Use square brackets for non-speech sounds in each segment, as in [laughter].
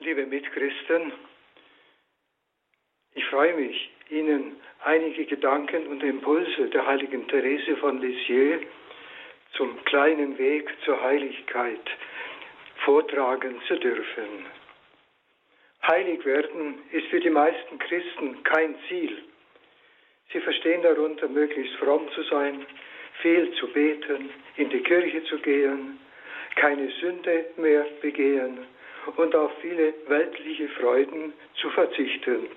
liebe Mitchristen, ich freue mich, Ihnen einige Gedanken und Impulse der heiligen Therese von Lisieux zum kleinen Weg zur Heiligkeit vortragen zu dürfen. Heilig werden ist für die meisten Christen kein Ziel. Sie verstehen darunter, möglichst fromm zu sein, viel zu beten, in die Kirche zu gehen, keine Sünde mehr begehen und auf viele weltliche Freuden zu verzichten.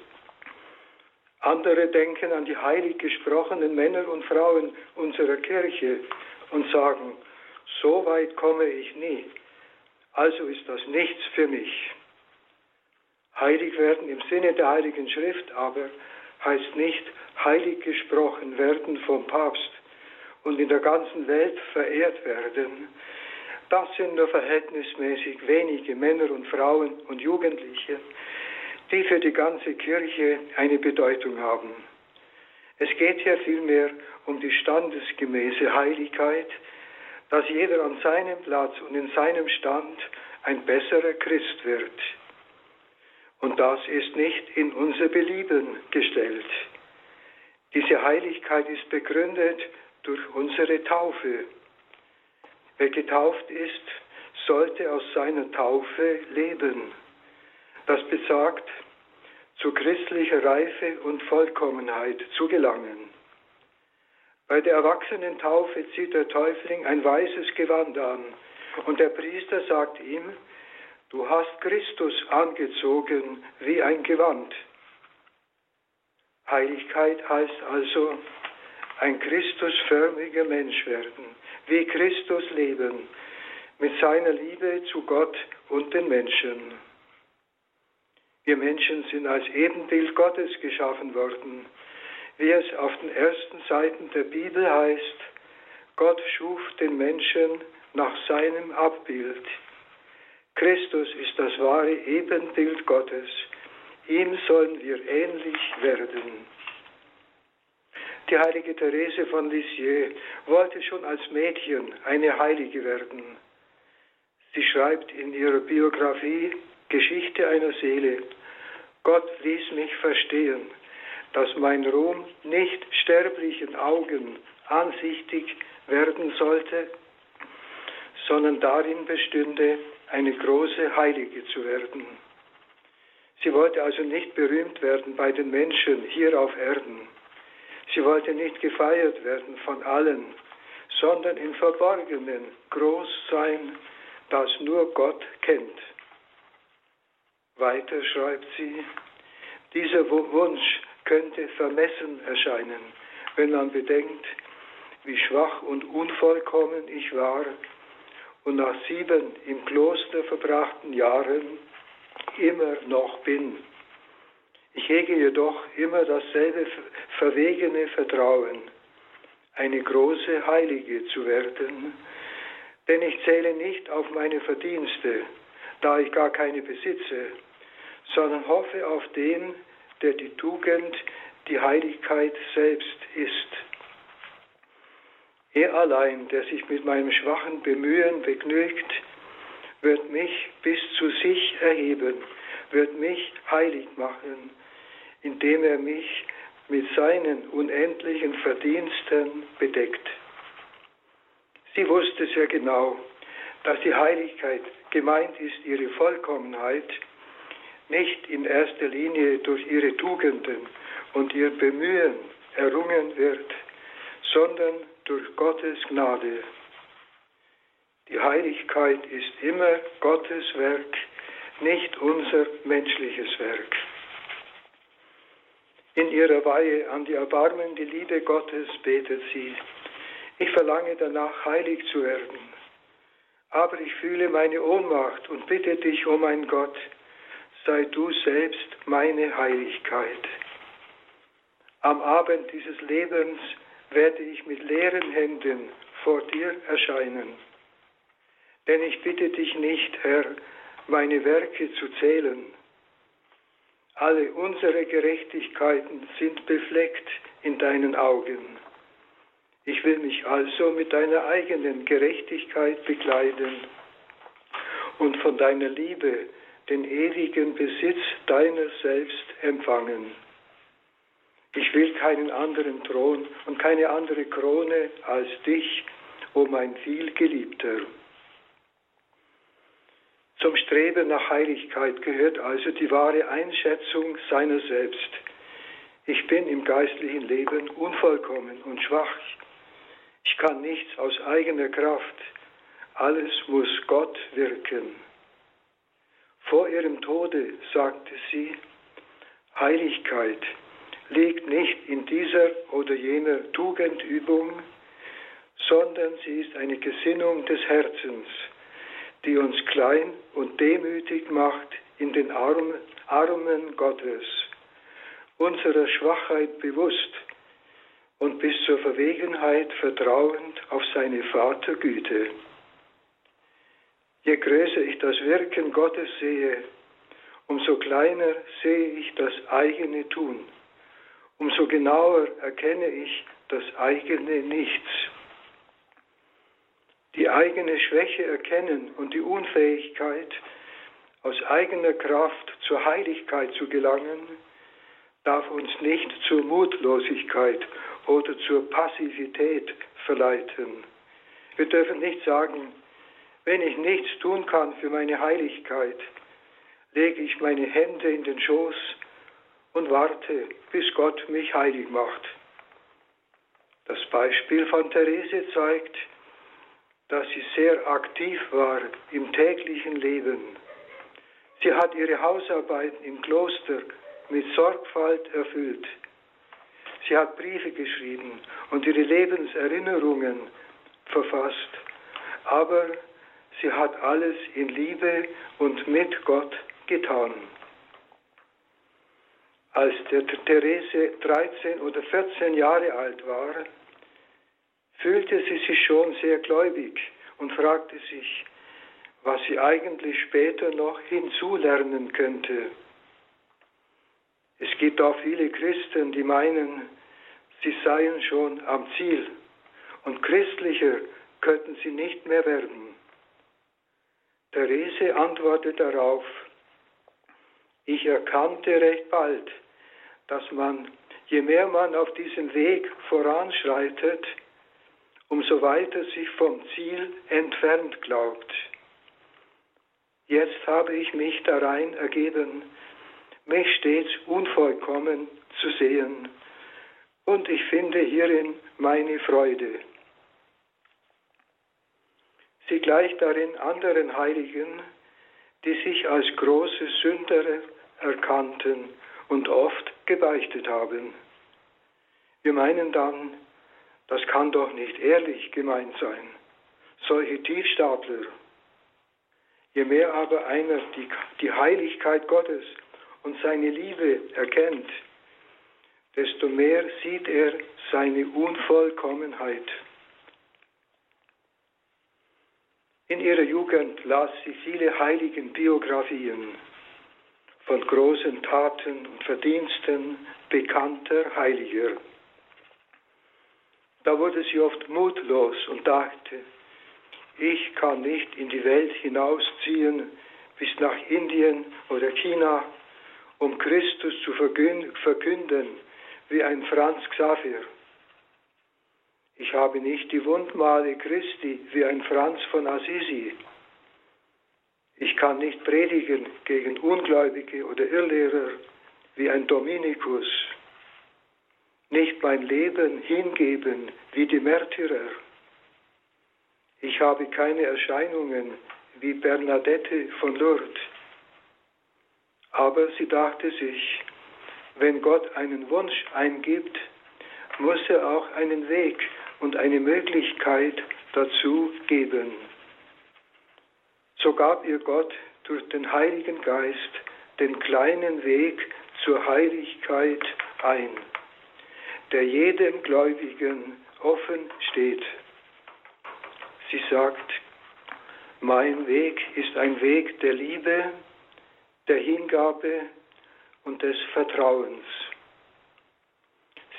Andere denken an die heilig gesprochenen Männer und Frauen unserer Kirche und sagen, so weit komme ich nie, also ist das nichts für mich. Heilig werden im Sinne der Heiligen Schrift aber heißt nicht heilig gesprochen werden vom Papst und in der ganzen Welt verehrt werden. Das sind nur verhältnismäßig wenige Männer und Frauen und Jugendliche, die für die ganze Kirche eine Bedeutung haben. Es geht hier vielmehr um die standesgemäße Heiligkeit, dass jeder an seinem Platz und in seinem Stand ein besserer Christ wird. Und das ist nicht in unser Belieben gestellt. Diese Heiligkeit ist begründet durch unsere Taufe. Wer getauft ist, sollte aus seiner Taufe leben. Das besagt, zu christlicher Reife und Vollkommenheit zu gelangen. Bei der Erwachsenentaufe zieht der Täufling ein weißes Gewand an und der Priester sagt ihm, du hast Christus angezogen wie ein Gewand. Heiligkeit heißt also ein Christusförmiger Mensch werden, wie Christus leben, mit seiner Liebe zu Gott und den Menschen. Wir Menschen sind als Ebenbild Gottes geschaffen worden, wie es auf den ersten Seiten der Bibel heißt, Gott schuf den Menschen nach seinem Abbild. Christus ist das wahre Ebenbild Gottes. Ihm sollen wir ähnlich werden. Die heilige Therese von Lisieux wollte schon als Mädchen eine Heilige werden. Sie schreibt in ihrer Biografie Geschichte einer Seele. Gott ließ mich verstehen, dass mein Ruhm nicht sterblichen Augen ansichtig werden sollte, sondern darin bestünde, eine große Heilige zu werden. Sie wollte also nicht berühmt werden bei den Menschen hier auf Erden. Sie wollte nicht gefeiert werden von allen, sondern im Verborgenen groß sein, das nur Gott kennt. Weiter schreibt sie, dieser Wunsch könnte vermessen erscheinen, wenn man bedenkt, wie schwach und unvollkommen ich war und nach sieben im Kloster verbrachten Jahren immer noch bin. Ich hege jedoch immer dasselbe verwegene Vertrauen, eine große Heilige zu werden, denn ich zähle nicht auf meine Verdienste, da ich gar keine besitze, sondern hoffe auf den, der die Tugend, die Heiligkeit selbst ist. Er allein, der sich mit meinem schwachen Bemühen begnügt, wird mich bis zu sich erheben, wird mich heilig machen, indem er mich mit seinen unendlichen Verdiensten bedeckt. Sie wusste sehr genau, dass die Heiligkeit gemeint ist ihre Vollkommenheit, nicht in erster Linie durch ihre Tugenden und ihr Bemühen errungen wird, sondern durch Gottes Gnade. Die Heiligkeit ist immer Gottes Werk, nicht unser menschliches Werk. In ihrer Weihe an die erbarmende Liebe Gottes betet sie, ich verlange danach, heilig zu werden. Aber ich fühle meine Ohnmacht und bitte dich, o oh mein Gott, sei du selbst meine Heiligkeit. Am Abend dieses Lebens werde ich mit leeren Händen vor dir erscheinen. Denn ich bitte dich nicht, Herr, meine Werke zu zählen. Alle unsere Gerechtigkeiten sind befleckt in deinen Augen. Ich will mich also mit deiner eigenen Gerechtigkeit bekleiden und von deiner Liebe den ewigen Besitz deiner selbst empfangen. Ich will keinen anderen Thron und keine andere Krone als dich, o mein vielgeliebter. Zum Streben nach Heiligkeit gehört also die wahre Einschätzung seiner selbst. Ich bin im geistlichen Leben unvollkommen und schwach. Ich kann nichts aus eigener Kraft. Alles muss Gott wirken. Vor ihrem Tode sagte sie, Heiligkeit liegt nicht in dieser oder jener Tugendübung, sondern sie ist eine Gesinnung des Herzens, die uns klein und demütig macht in den Armen Gottes, unserer Schwachheit bewusst und bis zur Verwegenheit vertrauend auf seine Vatergüte. Je größer ich das Wirken Gottes sehe, umso kleiner sehe ich das eigene Tun, umso genauer erkenne ich das eigene Nichts. Die eigene Schwäche erkennen und die Unfähigkeit, aus eigener Kraft zur Heiligkeit zu gelangen, darf uns nicht zur Mutlosigkeit oder zur Passivität verleiten. Wir dürfen nicht sagen, wenn ich nichts tun kann für meine Heiligkeit, lege ich meine Hände in den Schoß und warte, bis Gott mich heilig macht. Das Beispiel von Therese zeigt, dass sie sehr aktiv war im täglichen Leben. Sie hat ihre Hausarbeiten im Kloster mit Sorgfalt erfüllt. Sie hat Briefe geschrieben und ihre Lebenserinnerungen verfasst. Aber sie hat alles in Liebe und mit Gott getan. Als der Therese 13 oder 14 Jahre alt war, fühlte sie sich schon sehr gläubig und fragte sich, was sie eigentlich später noch hinzulernen könnte. Es gibt auch viele Christen, die meinen, sie seien schon am Ziel und christlicher könnten sie nicht mehr werden. Therese antwortet darauf, ich erkannte recht bald, dass man, je mehr man auf diesem Weg voranschreitet, umso weiter sich vom Ziel entfernt glaubt. Jetzt habe ich mich darein ergeben, mich stets unvollkommen zu sehen, und ich finde hierin meine Freude. Sie gleicht darin anderen Heiligen, die sich als große Sünder erkannten und oft gebeichtet haben. Wir meinen dann, das kann doch nicht ehrlich gemeint sein. Solche Tiefstapler. Je mehr aber einer die, die Heiligkeit Gottes und seine Liebe erkennt, desto mehr sieht er seine Unvollkommenheit. In ihrer Jugend las sie viele heiligen Biografien von großen Taten und Verdiensten bekannter Heiliger. Da wurde sie oft mutlos und dachte, ich kann nicht in die Welt hinausziehen bis nach Indien oder China, um Christus zu verkünden wie ein Franz Xaver. Ich habe nicht die Wundmale Christi wie ein Franz von Assisi. Ich kann nicht predigen gegen Ungläubige oder Irrlehrer wie ein Dominikus. Nicht mein Leben hingeben wie die Märtyrer. Ich habe keine Erscheinungen wie Bernadette von Lourdes. Aber sie dachte sich, wenn Gott einen Wunsch eingibt, muss er auch einen Weg und eine Möglichkeit dazu geben. So gab ihr Gott durch den Heiligen Geist den kleinen Weg zur Heiligkeit ein, der jedem Gläubigen offen steht. Sie sagt, mein Weg ist ein Weg der Liebe, der Hingabe und des Vertrauens.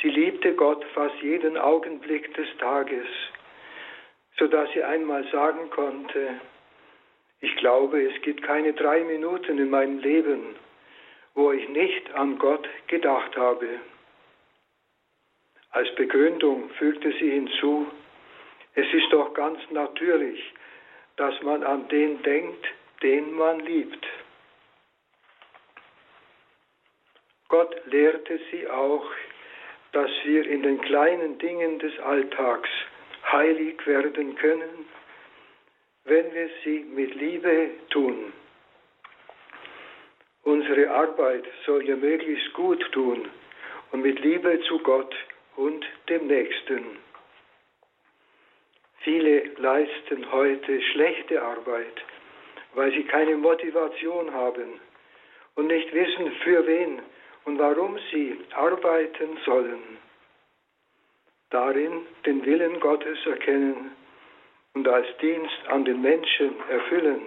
Sie liebte Gott fast jeden Augenblick des Tages, so dass sie einmal sagen konnte, Ich glaube, es gibt keine drei Minuten in meinem Leben, wo ich nicht an Gott gedacht habe. Als Begründung fügte sie hinzu, es ist doch ganz natürlich, dass man an den denkt, den man liebt. Gott lehrte sie auch, dass wir in den kleinen Dingen des Alltags heilig werden können, wenn wir sie mit Liebe tun. Unsere Arbeit soll ja möglichst gut tun und mit Liebe zu Gott und dem Nächsten. Viele leisten heute schlechte Arbeit, weil sie keine Motivation haben und nicht wissen, für wen und warum sie arbeiten sollen. Darin den Willen Gottes erkennen und als Dienst an den Menschen erfüllen,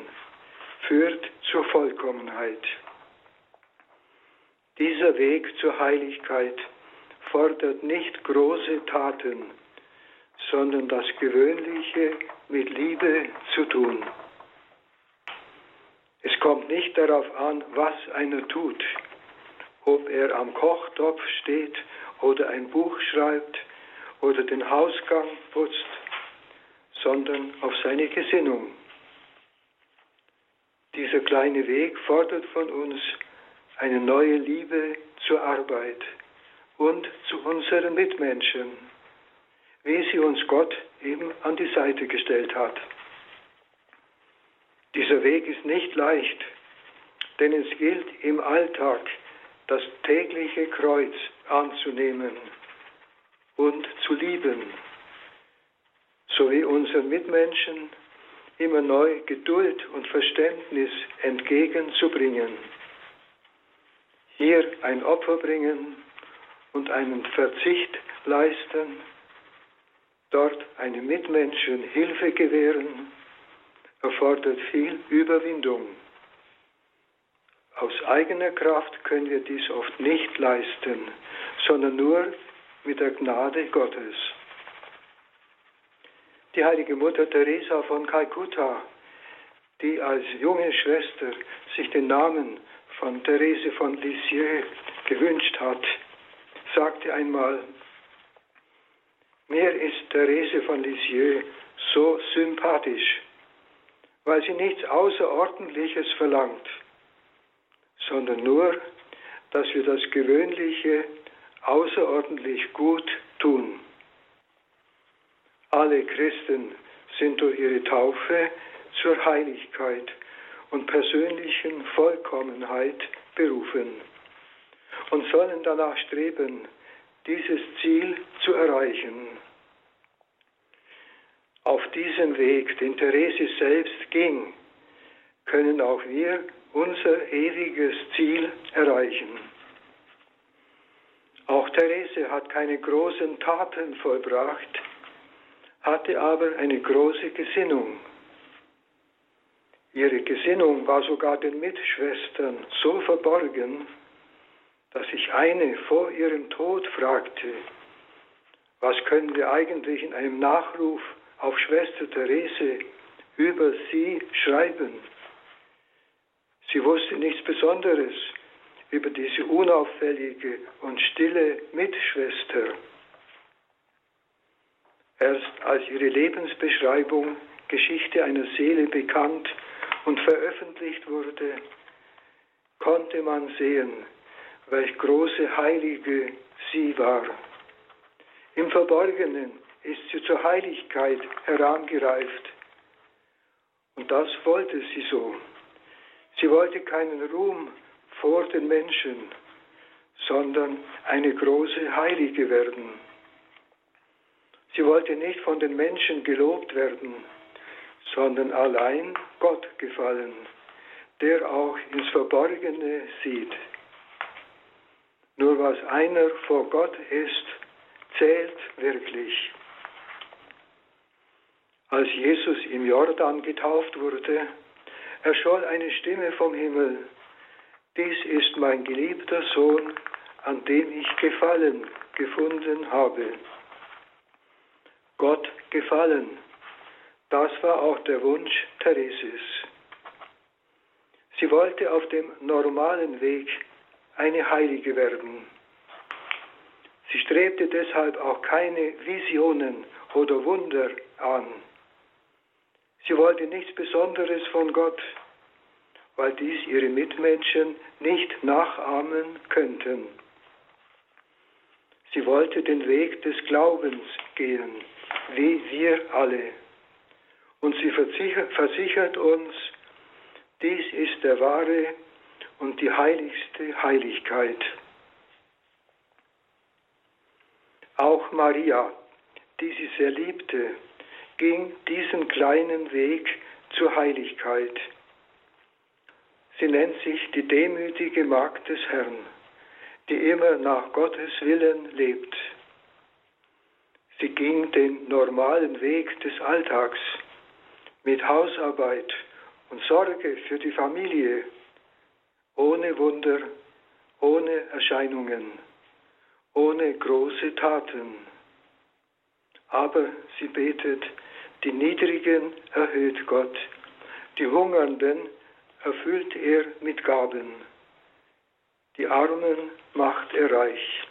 führt zur Vollkommenheit. Dieser Weg zur Heiligkeit fordert nicht große Taten, sondern das Gewöhnliche mit Liebe zu tun. Es kommt nicht darauf an, was einer tut, ob er am Kochtopf steht oder ein Buch schreibt oder den Hausgang putzt, sondern auf seine Gesinnung. Dieser kleine Weg fordert von uns eine neue Liebe zur Arbeit und zu unseren Mitmenschen, wie sie uns Gott eben an die Seite gestellt hat. Dieser Weg ist nicht leicht, denn es gilt im Alltag das tägliche Kreuz anzunehmen und zu lieben, sowie unseren Mitmenschen immer neu Geduld und Verständnis entgegenzubringen. Hier ein Opfer bringen und einen Verzicht leisten, dort einem Mitmenschen Hilfe gewähren, erfordert viel Überwindung. Aus eigener Kraft können wir dies oft nicht leisten, sondern nur mit der Gnade Gottes. Die heilige Mutter Teresa von Kalkutta, die als junge Schwester sich den Namen von Therese von Lisieux gewünscht hat, sagte einmal, mir ist Therese von Lisieux so sympathisch, weil sie nichts Außerordentliches verlangt sondern nur, dass wir das Gewöhnliche außerordentlich gut tun. Alle Christen sind durch ihre Taufe zur Heiligkeit und persönlichen Vollkommenheit berufen und sollen danach streben, dieses Ziel zu erreichen. Auf diesem Weg, den Therese selbst ging, können auch wir unser ewiges Ziel erreichen. Auch Therese hat keine großen Taten vollbracht, hatte aber eine große Gesinnung. Ihre Gesinnung war sogar den Mitschwestern so verborgen, dass sich eine vor ihrem Tod fragte, was können wir eigentlich in einem Nachruf auf Schwester Therese über sie schreiben? Sie wusste nichts Besonderes über diese unauffällige und stille Mitschwester. Erst als ihre Lebensbeschreibung Geschichte einer Seele bekannt und veröffentlicht wurde, konnte man sehen, welch große Heilige sie war. Im Verborgenen ist sie zur Heiligkeit herangereift. Und das wollte sie so. Sie wollte keinen Ruhm vor den Menschen, sondern eine große Heilige werden. Sie wollte nicht von den Menschen gelobt werden, sondern allein Gott gefallen, der auch ins Verborgene sieht. Nur was einer vor Gott ist, zählt wirklich. Als Jesus im Jordan getauft wurde, erscholl eine Stimme vom Himmel. Dies ist mein geliebter Sohn, an dem ich Gefallen gefunden habe. Gott gefallen, das war auch der Wunsch Thereses. Sie wollte auf dem normalen Weg eine Heilige werden. Sie strebte deshalb auch keine Visionen oder Wunder an. Sie wollte nichts Besonderes von Gott, weil dies ihre Mitmenschen nicht nachahmen könnten. Sie wollte den Weg des Glaubens gehen, wie wir alle. Und sie versichert uns, dies ist der wahre und die heiligste Heiligkeit. Auch Maria, die sie sehr liebte, ging diesen kleinen Weg zur Heiligkeit. Sie nennt sich die demütige Magd des Herrn, die immer nach Gottes Willen lebt. Sie ging den normalen Weg des Alltags mit Hausarbeit und Sorge für die Familie, ohne Wunder, ohne Erscheinungen, ohne große Taten. Aber sie betet, die Niedrigen erhöht Gott, die Hungernden erfüllt er mit Gaben, die Armen macht er reich.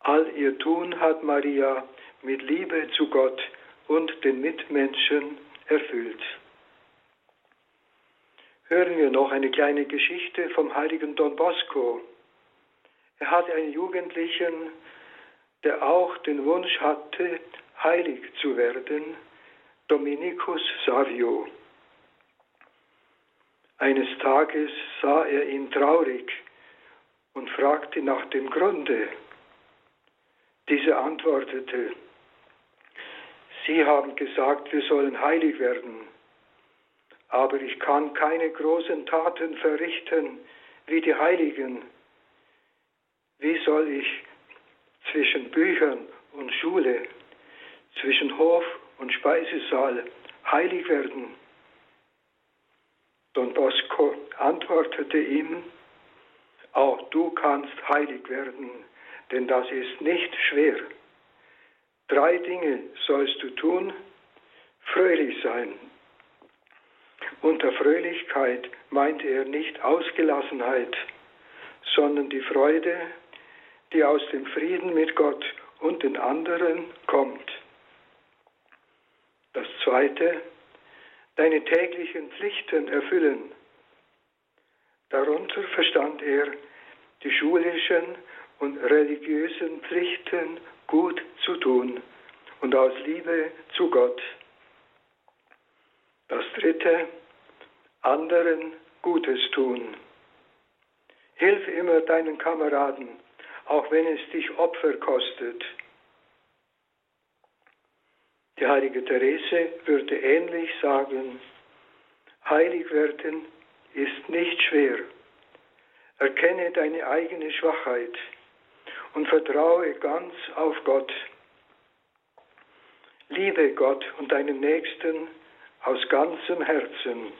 All ihr Tun hat Maria mit Liebe zu Gott und den Mitmenschen erfüllt. Hören wir noch eine kleine Geschichte vom heiligen Don Bosco. Er hatte einen Jugendlichen, der auch den Wunsch hatte, heilig zu werden, Dominikus Savio. Eines Tages sah er ihn traurig und fragte nach dem Grunde. Dieser antwortete, Sie haben gesagt, wir sollen heilig werden, aber ich kann keine großen Taten verrichten wie die Heiligen. Wie soll ich zwischen Büchern und Schule, zwischen Hof und Speisesaal heilig werden? Don Bosco antwortete ihm, auch du kannst heilig werden, denn das ist nicht schwer. Drei Dinge sollst du tun, fröhlich sein. Unter Fröhlichkeit meinte er nicht Ausgelassenheit, sondern die Freude, die aus dem Frieden mit Gott und den anderen kommt. Das Zweite, deine täglichen Pflichten erfüllen. Darunter verstand er die schulischen und religiösen Pflichten gut zu tun und aus Liebe zu Gott. Das Dritte, anderen Gutes tun. Hilf immer deinen Kameraden, auch wenn es dich Opfer kostet. Die heilige Therese würde ähnlich sagen, heilig werden ist nicht schwer. Erkenne deine eigene Schwachheit und vertraue ganz auf Gott. Liebe Gott und deinen Nächsten aus ganzem Herzen.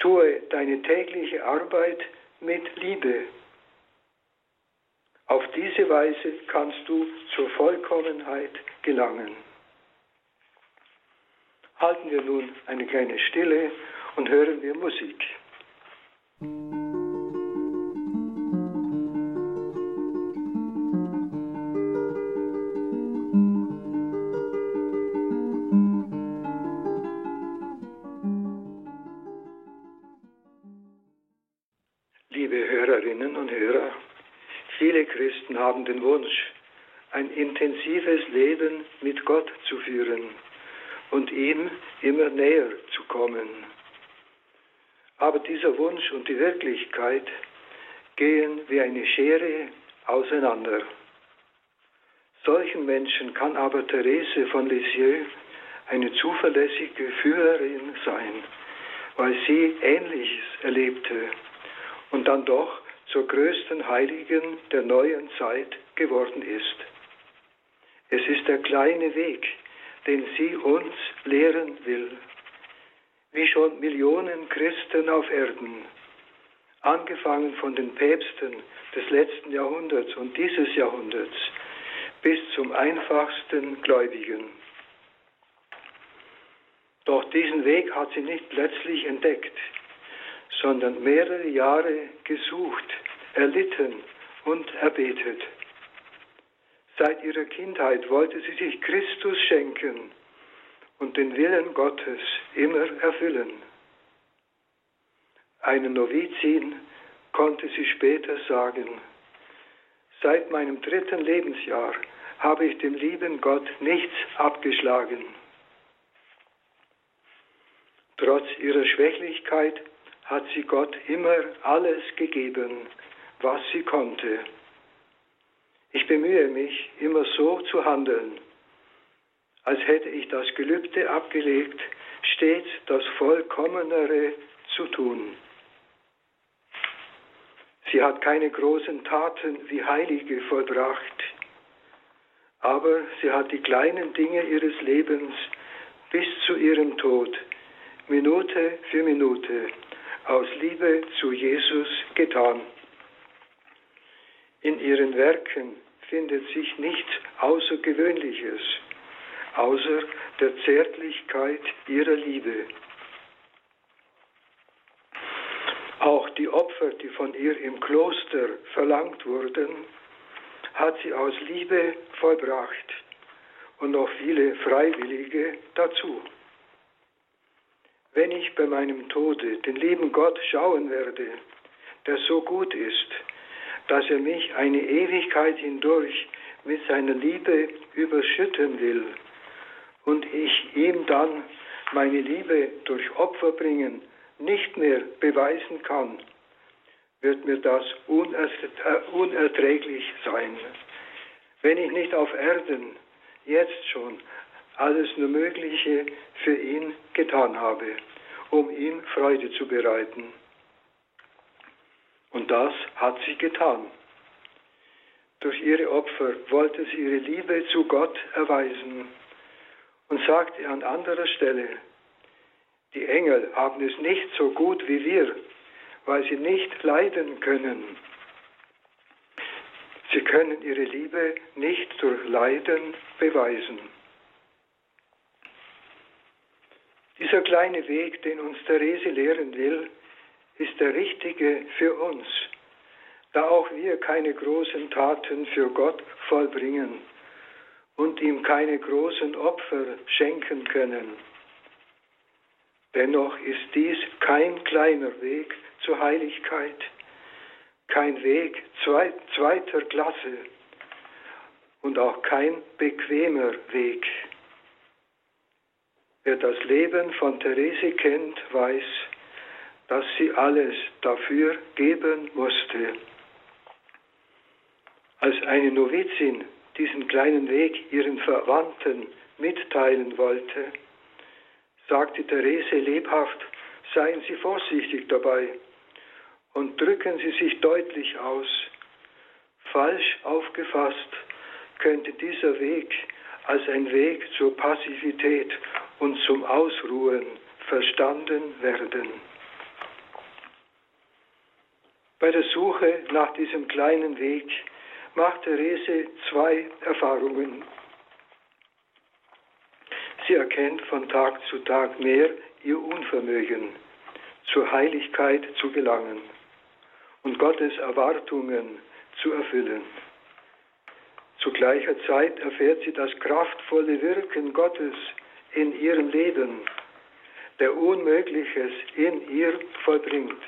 Tue deine tägliche Arbeit mit Liebe. Auf diese Weise kannst du zur Vollkommenheit gelangen. Halten wir nun eine kleine Stille und hören wir Musik. Haben den Wunsch, ein intensives Leben mit Gott zu führen und ihm immer näher zu kommen. Aber dieser Wunsch und die Wirklichkeit gehen wie eine Schere auseinander. Solchen Menschen kann aber Therese von Lisieux eine zuverlässige Führerin sein, weil sie Ähnliches erlebte und dann doch zur größten Heiligen der neuen Zeit geworden ist. Es ist der kleine Weg, den sie uns lehren will, wie schon Millionen Christen auf Erden, angefangen von den Päpsten des letzten Jahrhunderts und dieses Jahrhunderts bis zum einfachsten Gläubigen. Doch diesen Weg hat sie nicht plötzlich entdeckt, sondern mehrere Jahre gesucht, erlitten und erbetet. Seit ihrer Kindheit wollte sie sich Christus schenken und den Willen Gottes immer erfüllen. Eine Novizin konnte sie später sagen, seit meinem dritten Lebensjahr habe ich dem lieben Gott nichts abgeschlagen. Trotz ihrer Schwächlichkeit hat sie Gott immer alles gegeben, was sie konnte. Ich bemühe mich, immer so zu handeln, als hätte ich das Gelübde abgelegt, stets das Vollkommenere zu tun. Sie hat keine großen Taten wie Heilige vollbracht, aber sie hat die kleinen Dinge ihres Lebens bis zu ihrem Tod, Minute für Minute, aus Liebe zu Jesus getan. In ihren Werken findet sich nichts Außergewöhnliches, außer der Zärtlichkeit ihrer Liebe. Auch die Opfer, die von ihr im Kloster verlangt wurden, hat sie aus Liebe vollbracht und noch viele Freiwillige dazu. Wenn ich bei meinem Tode den lieben Gott schauen werde, der so gut ist, dass er mich eine Ewigkeit hindurch mit seiner Liebe überschütten will und ich ihm dann meine Liebe durch Opfer bringen nicht mehr beweisen kann, wird mir das unerträglich sein. Wenn ich nicht auf Erden jetzt schon alles nur Mögliche für ihn getan habe, um ihm Freude zu bereiten. Und das hat sie getan. Durch ihre Opfer wollte sie ihre Liebe zu Gott erweisen und sagte an anderer Stelle, die Engel haben es nicht so gut wie wir, weil sie nicht leiden können. Sie können ihre Liebe nicht durch Leiden beweisen. Dieser kleine Weg, den uns Therese lehren will, ist der richtige für uns, da auch wir keine großen Taten für Gott vollbringen und ihm keine großen Opfer schenken können. Dennoch ist dies kein kleiner Weg zur Heiligkeit, kein Weg zweiter Klasse und auch kein bequemer Weg. Wer das Leben von Therese kennt, weiß, dass sie alles dafür geben musste. Als eine Novizin diesen kleinen Weg ihren Verwandten mitteilen wollte, sagte Therese lebhaft, seien Sie vorsichtig dabei und drücken Sie sich deutlich aus. Falsch aufgefasst könnte dieser Weg als ein Weg zur Passivität und zum Ausruhen verstanden werden. Bei der Suche nach diesem kleinen Weg macht Therese zwei Erfahrungen. Sie erkennt von Tag zu Tag mehr ihr Unvermögen, zur Heiligkeit zu gelangen und Gottes Erwartungen zu erfüllen. Zu gleicher Zeit erfährt sie das kraftvolle Wirken Gottes in ihrem Leben, der Unmögliches in ihr vollbringt.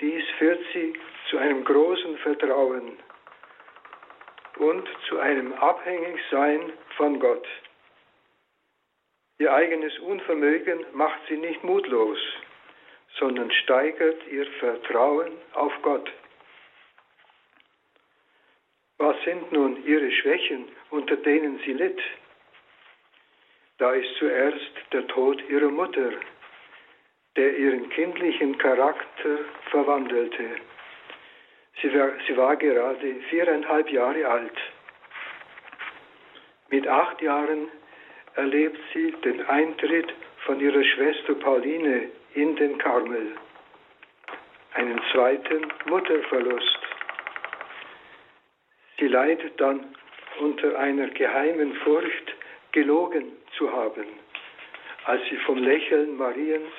Dies führt sie zu einem großen Vertrauen und zu einem Abhängigsein von Gott. Ihr eigenes Unvermögen macht sie nicht mutlos, sondern steigert ihr Vertrauen auf Gott. Was sind nun ihre Schwächen, unter denen sie litt? Da ist zuerst der Tod ihrer Mutter, der ihren kindlichen Charakter verwandelte. Sie war, sie war gerade viereinhalb Jahre alt. Mit acht Jahren erlebt sie den Eintritt von ihrer Schwester Pauline in den Karmel, einen zweiten Mutterverlust. Sie leidet dann unter einer geheimen Furcht, gelogen zu haben, als sie vom Lächeln Mariens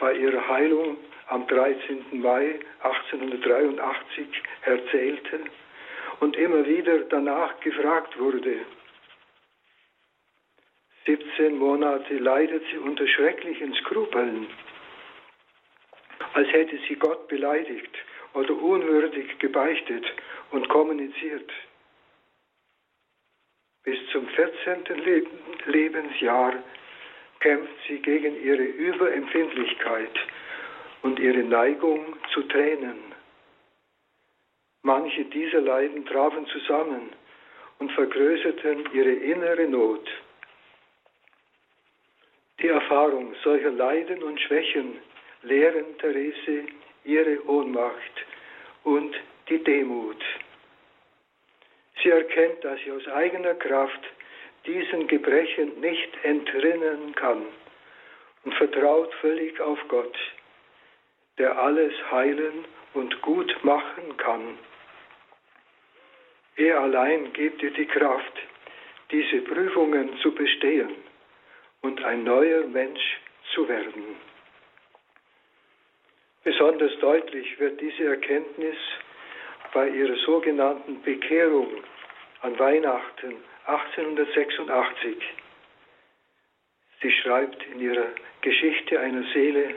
bei ihrer Heilung am 13. Mai 1883 erzählte und immer wieder danach gefragt wurde. 17 Monate leidet sie unter schrecklichen Skrupeln, als hätte sie Gott beleidigt oder unwürdig gebeichtet und kommuniziert. Bis zum 14. Lebensjahr kämpft sie gegen ihre Überempfindlichkeit und ihre Neigung zu Tränen. Manche dieser Leiden trafen zusammen und vergrößerten ihre innere Not. Die Erfahrung solcher Leiden und Schwächen lehren Therese ihre Ohnmacht und die Demut. Sie erkennt, dass sie aus eigener Kraft diesen Gebrechen nicht entrinnen kann und vertraut völlig auf Gott, der alles heilen und gut machen kann. Er allein gibt ihr die Kraft, diese Prüfungen zu bestehen und ein neuer Mensch zu werden. Besonders deutlich wird diese Erkenntnis bei ihrer sogenannten Bekehrung an Weihnachten 1886. Sie schreibt in ihrer Geschichte einer Seele,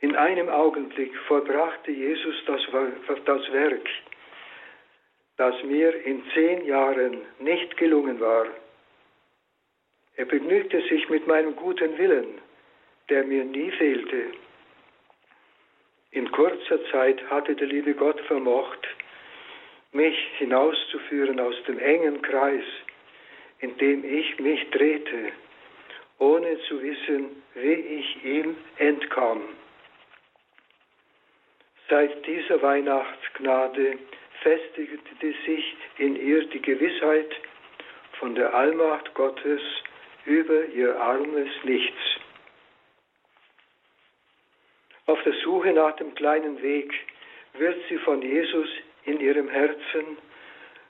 in einem Augenblick vollbrachte Jesus das, das Werk, das mir in zehn Jahren nicht gelungen war. Er begnügte sich mit meinem guten Willen, der mir nie fehlte. In kurzer Zeit hatte der liebe Gott vermocht, mich hinauszuführen aus dem engen Kreis, in dem ich mich drehte, ohne zu wissen, wie ich ihm entkam. Seit dieser Weihnachtsgnade festigte sich in ihr die Gewissheit von der Allmacht Gottes über ihr armes Nichts. Auf der Suche nach dem kleinen Weg wird sie von Jesus in ihrem Herzen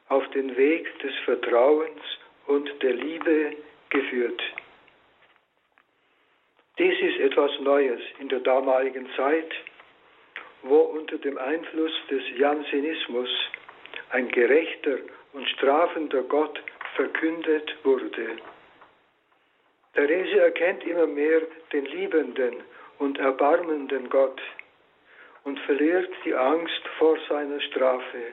auf den Weg des Vertrauens und der Liebe geführt. Dies ist etwas Neues in der damaligen Zeit, wo unter dem Einfluss des Jansenismus ein gerechter und strafender Gott verkündet wurde. Therese erkennt immer mehr den liebenden und erbarmenden Gott und verliert die Angst vor seiner Strafe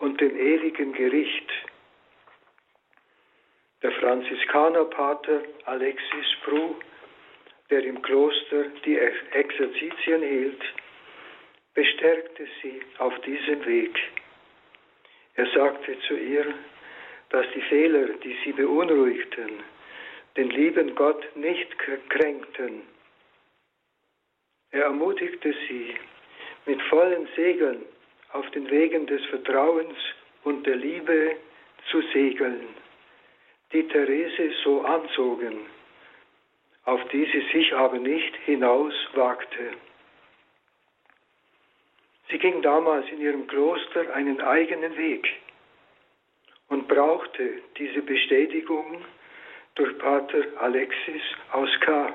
und dem ewigen Gericht. Der Franziskanerpater Alexis Pru, der im Kloster die Exerzitien hielt, bestärkte sie auf diesem Weg. Er sagte zu ihr, dass die Fehler, die sie beunruhigten, den lieben Gott nicht kränkten. Er ermutigte sie, mit vollen Segeln auf den Wegen des Vertrauens und der Liebe zu segeln, die Therese so anzogen, auf die sie sich aber nicht hinaus wagte. Sie ging damals in ihrem Kloster einen eigenen Weg und brauchte diese Bestätigung durch Pater Alexis aus K.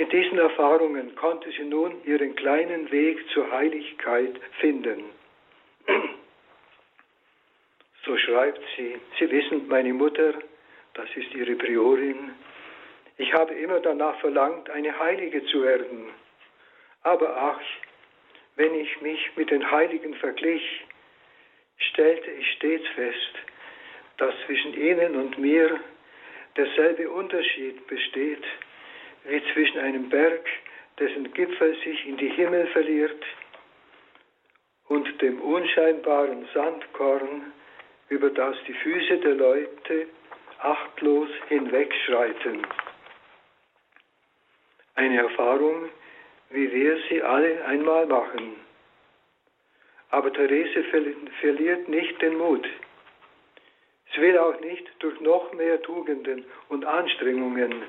Mit diesen Erfahrungen konnte sie nun ihren kleinen Weg zur Heiligkeit finden. [clears throat] So schreibt sie, Sie wissen, meine Mutter, das ist ihre Priorin, ich habe immer danach verlangt, eine Heilige zu werden. Aber ach, wenn ich mich mit den Heiligen verglich, stellte ich stets fest, dass zwischen ihnen und mir derselbe Unterschied besteht, wie zwischen einem Berg, dessen Gipfel sich in die Himmel verliert, und dem unscheinbaren Sandkorn, über das die Füße der Leute achtlos hinwegschreiten. Eine Erfahrung, wie wir sie alle einmal machen. Aber Therese verliert nicht den Mut. Sie will auch nicht durch noch mehr Tugenden und Anstrengungen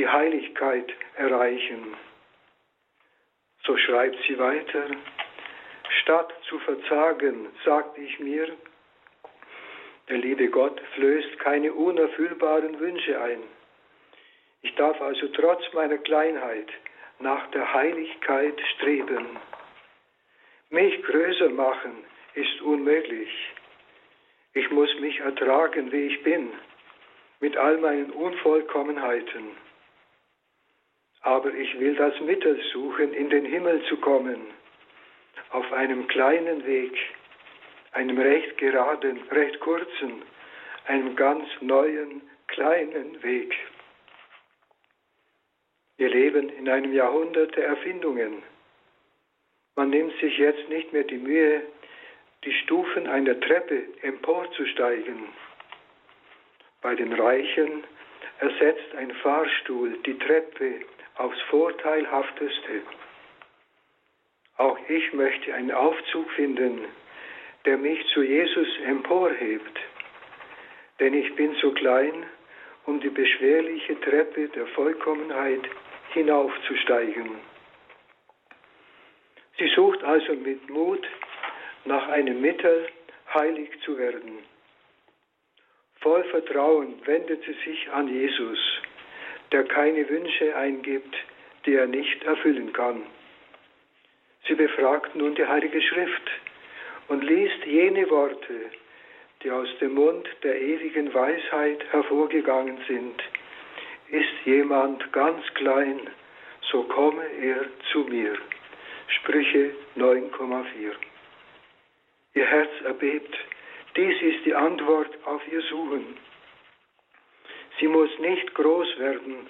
die Heiligkeit erreichen. So schreibt sie weiter, statt zu verzagen, sagte ich mir, Der liebe Gott flößt keine unerfüllbaren Wünsche ein. Ich darf also trotz meiner Kleinheit nach der Heiligkeit streben. Mich größer machen ist unmöglich. Ich muss mich ertragen, wie ich bin, mit all meinen Unvollkommenheiten. Aber ich will das Mittel suchen, in den Himmel zu kommen, auf einem kleinen Weg, einem recht geraden, recht kurzen, einem ganz neuen, kleinen Weg. Wir leben in einem Jahrhundert der Erfindungen. Man nimmt sich jetzt nicht mehr die Mühe, die Stufen einer Treppe emporzusteigen. Bei den Reichen ersetzt ein Fahrstuhl die Treppe aufs Vorteilhafteste. Auch ich möchte einen Aufzug finden, der mich zu Jesus emporhebt. Denn ich bin zu klein, um die beschwerliche Treppe der Vollkommenheit hinaufzusteigen. Sie sucht also mit Mut nach einem Mittel, heilig zu werden. Voll Vertrauen wendet sie sich an Jesus, der keine Wünsche eingibt, die er nicht erfüllen kann. Sie befragt nun die Heilige Schrift und liest jene Worte, die aus dem Mund der ewigen Weisheit hervorgegangen sind. Ist jemand ganz klein, so komme er zu mir. Sprüche 9,4. Ihr Herz erbebt. Dies ist die Antwort auf ihr Suchen. Sie muss nicht groß werden,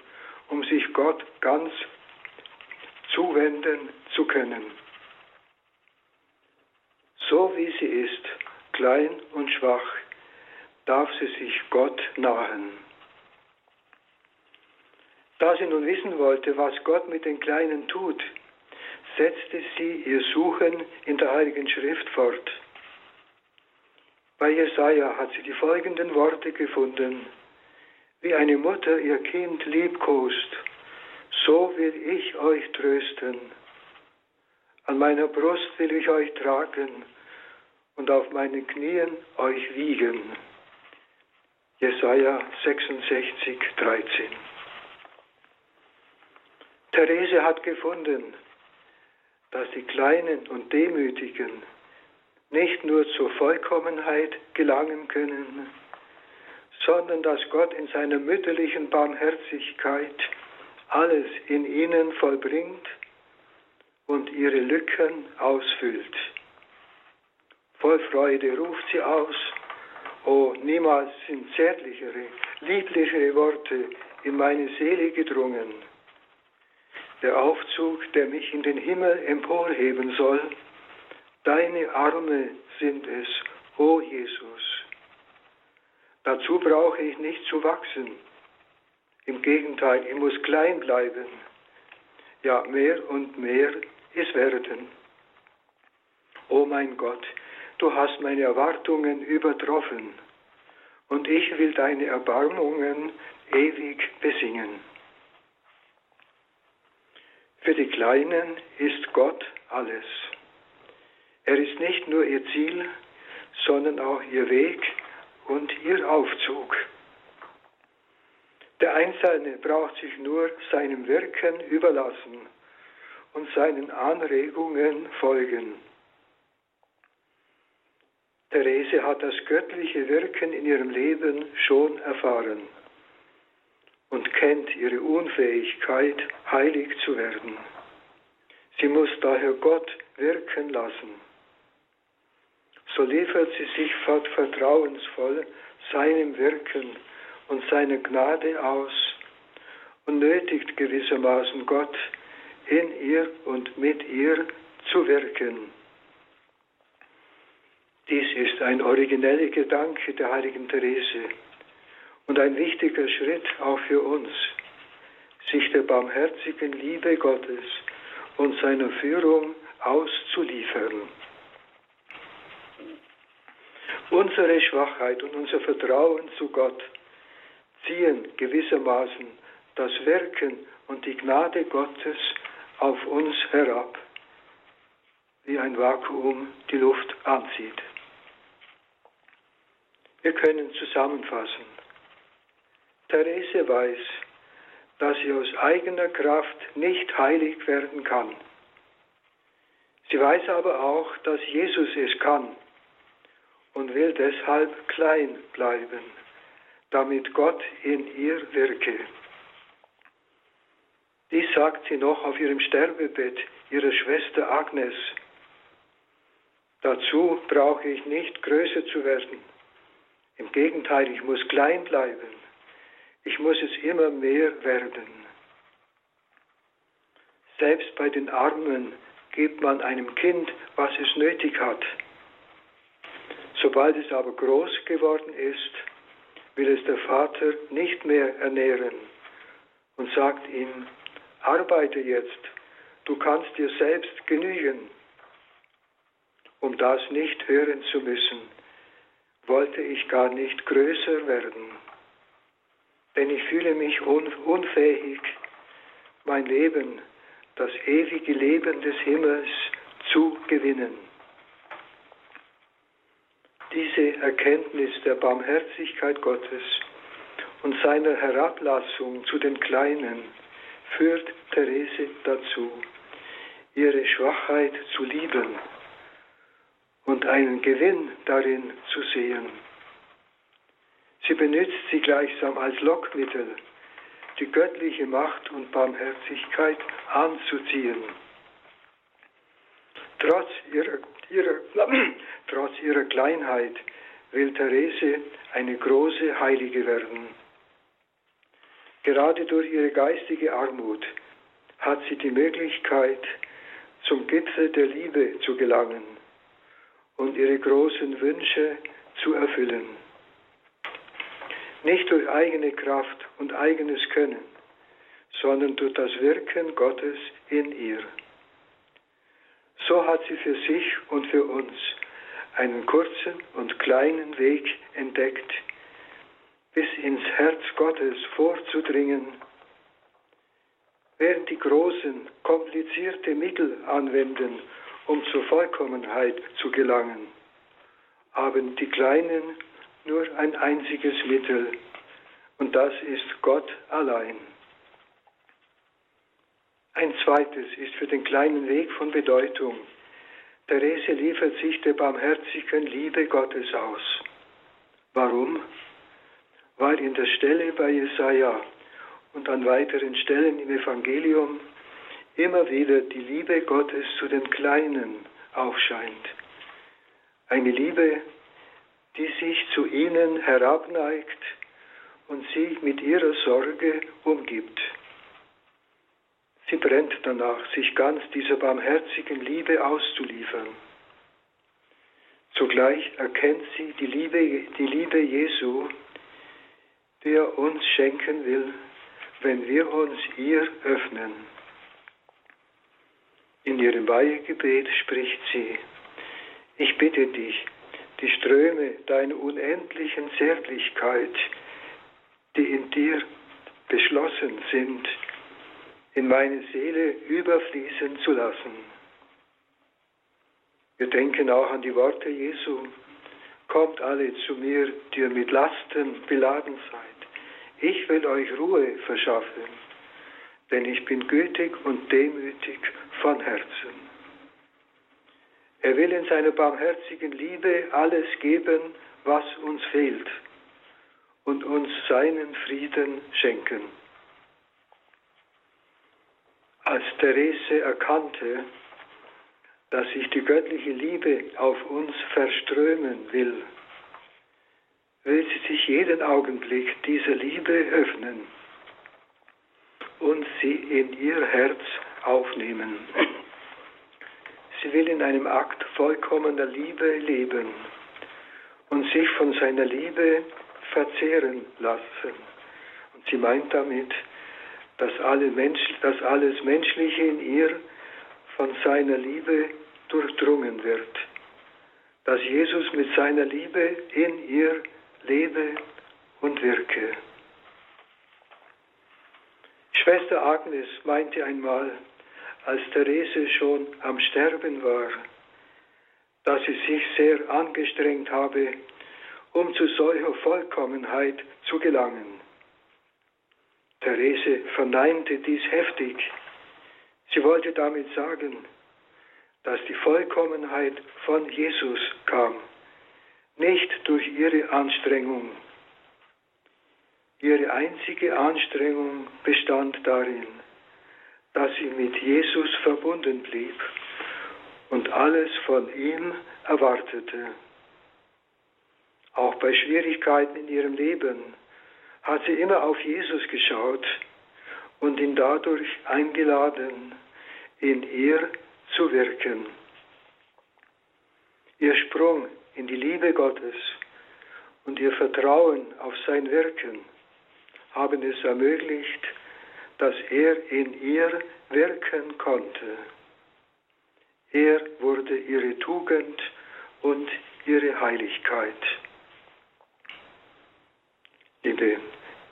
um sich Gott ganz zuwenden zu können. So wie sie ist, klein und schwach, darf sie sich Gott nahen. Da sie nun wissen wollte, was Gott mit den Kleinen tut, setzte sie ihr Suchen in der Heiligen Schrift fort. Bei Jesaja hat sie die folgenden Worte gefunden. Wie eine Mutter ihr Kind liebkost, so will ich euch trösten. An meiner Brust will ich euch tragen und auf meinen Knien euch wiegen. Jesaja 66, 13. Therese hat gefunden, dass die Kleinen und Demütigen nicht nur zur Vollkommenheit gelangen können, sondern dass Gott in seiner mütterlichen Barmherzigkeit alles in ihnen vollbringt und ihre Lücken ausfüllt. Voll Freude ruft sie aus, oh, niemals sind zärtlichere, lieblichere Worte in meine Seele gedrungen. Der Aufzug, der mich in den Himmel emporheben soll, Deine Arme sind es, o oh Jesus. Dazu brauche ich nicht zu wachsen. Im Gegenteil, ich muss klein bleiben. Ja, mehr und mehr ist werden. O oh mein Gott, du hast meine Erwartungen übertroffen und ich will deine Erbarmungen ewig besingen. Für die Kleinen ist Gott alles. Er ist nicht nur ihr Ziel, sondern auch ihr Weg und ihr Aufzug. Der Einzelne braucht sich nur seinem Wirken überlassen und seinen Anregungen folgen. Therese hat das göttliche Wirken in ihrem Leben schon erfahren und kennt ihre Unfähigkeit, heilig zu werden. Sie muss daher Gott wirken lassen so liefert sie sich vertrauensvoll seinem Wirken und seiner Gnade aus und nötigt gewissermaßen Gott, in ihr und mit ihr zu wirken. Dies ist ein origineller Gedanke der heiligen Therese und ein wichtiger Schritt auch für uns, sich der barmherzigen Liebe Gottes und seiner Führung auszuliefern. Unsere Schwachheit und unser Vertrauen zu Gott ziehen gewissermaßen das Wirken und die Gnade Gottes auf uns herab, wie ein Vakuum die Luft anzieht. Wir können zusammenfassen. Therese weiß, dass sie aus eigener Kraft nicht heilig werden kann. Sie weiß aber auch, dass Jesus es kann und will deshalb klein bleiben, damit Gott in ihr wirke. Dies sagt sie noch auf ihrem Sterbebett ihrer Schwester Agnes. Dazu brauche ich nicht größer zu werden. Im Gegenteil, ich muss klein bleiben. Ich muss es immer mehr werden. Selbst bei den Armen gibt man einem Kind, was es nötig hat. Sobald es aber groß geworden ist, will es der Vater nicht mehr ernähren und sagt ihm, arbeite jetzt, du kannst dir selbst genügen. Um das nicht hören zu müssen, wollte ich gar nicht größer werden, denn ich fühle mich unfähig, mein Leben, das ewige Leben des Himmels zu gewinnen. Diese Erkenntnis der Barmherzigkeit Gottes und seiner Herablassung zu den Kleinen führt Therese dazu, ihre Schwachheit zu lieben und einen Gewinn darin zu sehen. Sie benutzt sie gleichsam als Lockmittel, die göttliche Macht und Barmherzigkeit anzuziehen. Trotz ihrer, ihrer, trotz ihrer Kleinheit will Therese eine große Heilige werden. Gerade durch ihre geistige Armut hat sie die Möglichkeit, zum Gipfel der Liebe zu gelangen und ihre großen Wünsche zu erfüllen. Nicht durch eigene Kraft und eigenes Können, sondern durch das Wirken Gottes in ihr. So hat sie für sich und für uns einen kurzen und kleinen Weg entdeckt, bis ins Herz Gottes vorzudringen, während die Großen komplizierte Mittel anwenden, um zur Vollkommenheit zu gelangen, haben die Kleinen nur ein einziges Mittel, und das ist Gott allein. Ein zweites ist für den kleinen Weg von Bedeutung. Therese liefert sich der barmherzigen Liebe Gottes aus. Warum? Weil in der Stelle bei Jesaja und an weiteren Stellen im Evangelium immer wieder die Liebe Gottes zu den Kleinen aufscheint. Eine Liebe, die sich zu ihnen herabneigt und sie mit ihrer Sorge umgibt. Sie brennt danach, sich ganz dieser barmherzigen Liebe auszuliefern. Zugleich erkennt sie die Liebe, die Liebe Jesu, die er uns schenken will, wenn wir uns ihr öffnen. In ihrem Weihegebet spricht sie, ich bitte dich, die Ströme deiner unendlichen Zärtlichkeit, die in dir beschlossen sind, in meine Seele überfließen zu lassen. Wir denken auch an die Worte Jesu. Kommt alle zu mir, die ihr mit Lasten beladen seid. Ich will euch Ruhe verschaffen, denn ich bin gütig und demütig von Herzen. Er will in seiner barmherzigen Liebe alles geben, was uns fehlt und uns seinen Frieden schenken. Als Therese erkannte, dass sich die göttliche Liebe auf uns verströmen will, will sie sich jeden Augenblick dieser Liebe öffnen und sie in ihr Herz aufnehmen. Sie will in einem Akt vollkommener Liebe leben und sich von seiner Liebe verzehren lassen. Und sie meint damit, dass, alle Mensch, dass alles Menschliche in ihr von seiner Liebe durchdrungen wird, dass Jesus mit seiner Liebe in ihr lebe und wirke. Schwester Agnes meinte einmal, als Therese schon am Sterben war, dass sie sich sehr angestrengt habe, um zu solcher Vollkommenheit zu gelangen. Therese verneinte dies heftig. Sie wollte damit sagen, dass die Vollkommenheit von Jesus kam, nicht durch ihre Anstrengung. Ihre einzige Anstrengung bestand darin, dass sie mit Jesus verbunden blieb und alles von ihm erwartete. Auch bei Schwierigkeiten in ihrem Leben hat sie immer auf Jesus geschaut und ihn dadurch eingeladen, in ihr zu wirken. Ihr Sprung in die Liebe Gottes und ihr Vertrauen auf sein Wirken haben es ermöglicht, dass er in ihr wirken konnte. Er wurde ihre Tugend und ihre Heiligkeit. Liebe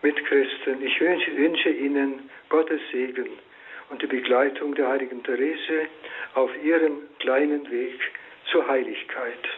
Mitchristen, ich wünsche Ihnen Gottes Segen und die Begleitung der heiligen Therese auf ihrem kleinen Weg zur Heiligkeit.